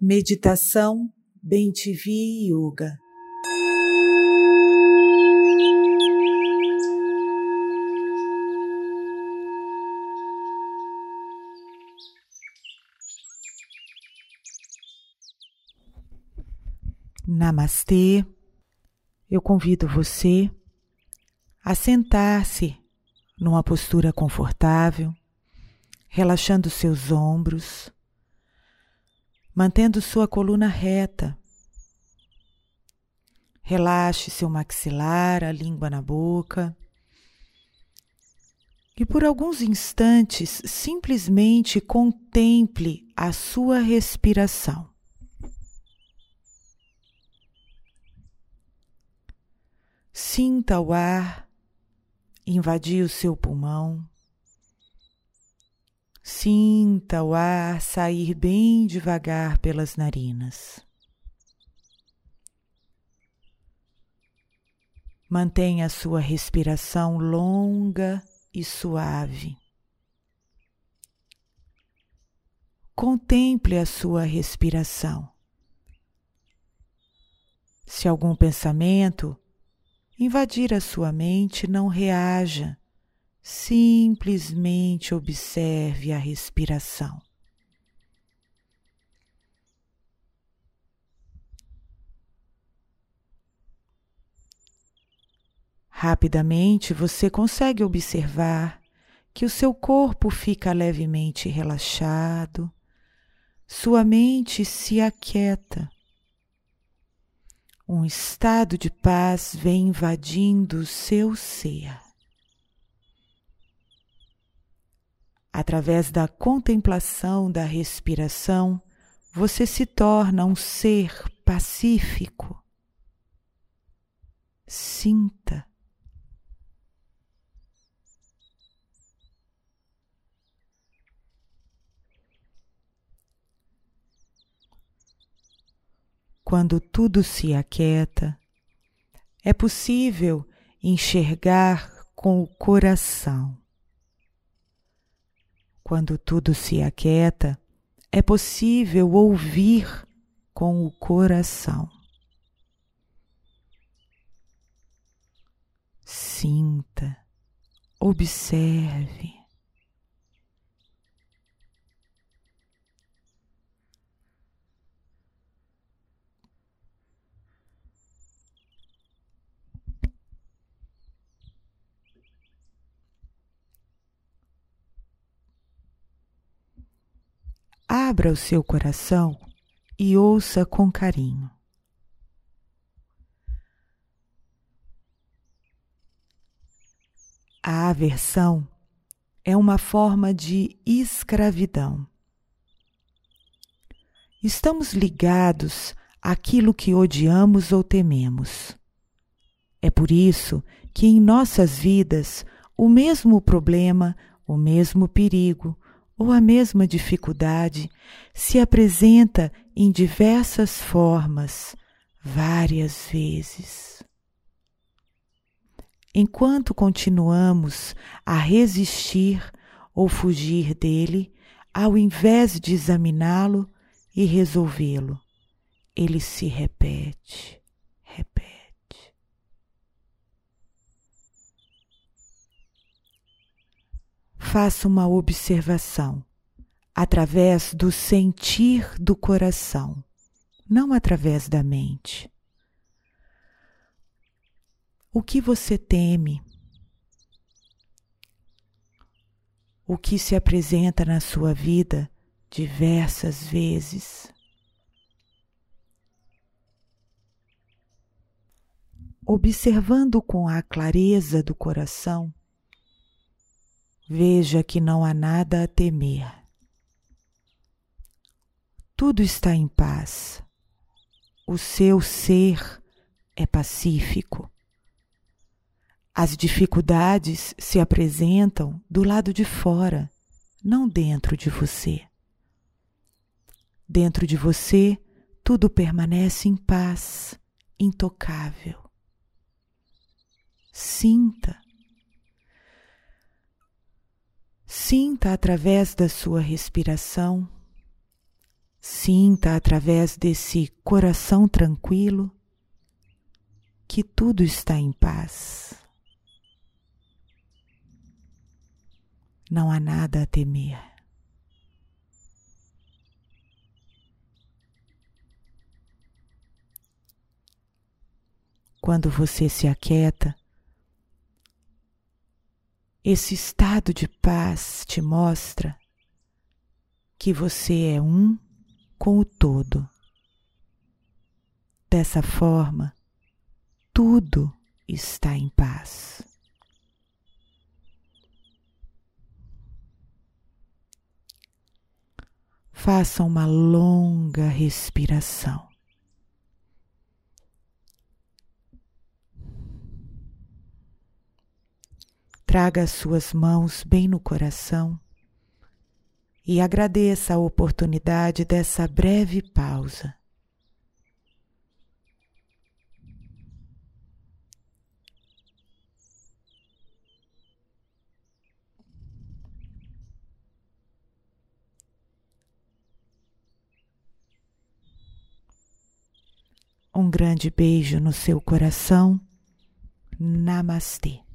Meditação Bem-TV Yoga. Namastê. Eu convido você a sentar-se numa postura confortável, relaxando seus ombros, mantendo sua coluna reta. Relaxe seu maxilar, a língua na boca. E por alguns instantes, simplesmente contemple a sua respiração. Sinta o ar invadir o seu pulmão. Sinta o ar sair bem devagar pelas narinas. Mantenha a sua respiração longa e suave. Contemple a sua respiração. Se algum pensamento invadir a sua mente, não reaja, simplesmente observe a respiração. Rapidamente você consegue observar que o seu corpo fica levemente relaxado, sua mente se aquieta um estado de paz vem invadindo o seu ser. Através da contemplação da respiração, você se torna um ser pacífico. Sinta. Quando tudo se aquieta, é possível enxergar com o coração. Quando tudo se aquieta, é possível ouvir com o coração. Sinta, observe. Abra o seu coração e ouça com carinho. A aversão é uma forma de escravidão. Estamos ligados àquilo que odiamos ou tememos. É por isso que em nossas vidas o mesmo problema, o mesmo perigo, ou a mesma dificuldade se apresenta em diversas formas, várias vezes. Enquanto continuamos a resistir ou fugir dele, ao invés de examiná-lo e resolvê-lo, ele se repete. Faça uma observação através do sentir do coração, não através da mente. O que você teme? O que se apresenta na sua vida diversas vezes? Observando com a clareza do coração, veja que não há nada a temer. Tudo está em paz. O seu ser é pacífico. As dificuldades se apresentam do lado de fora, não dentro de você. Dentro de você, tudo permanece em paz, intocável. Sinta Sinta através da sua respiração Sinta através desse coração tranquilo que tudo está em paz. Não há nada a temer. Quando você se aquieta, esse estado de paz te mostra que você é um com o todo. Dessa forma, tudo está em paz. Faça uma longa respiração. Traga as suas mãos bem no coração e agradeça a oportunidade dessa breve pausa. Um grande beijo no seu coração. Namastê.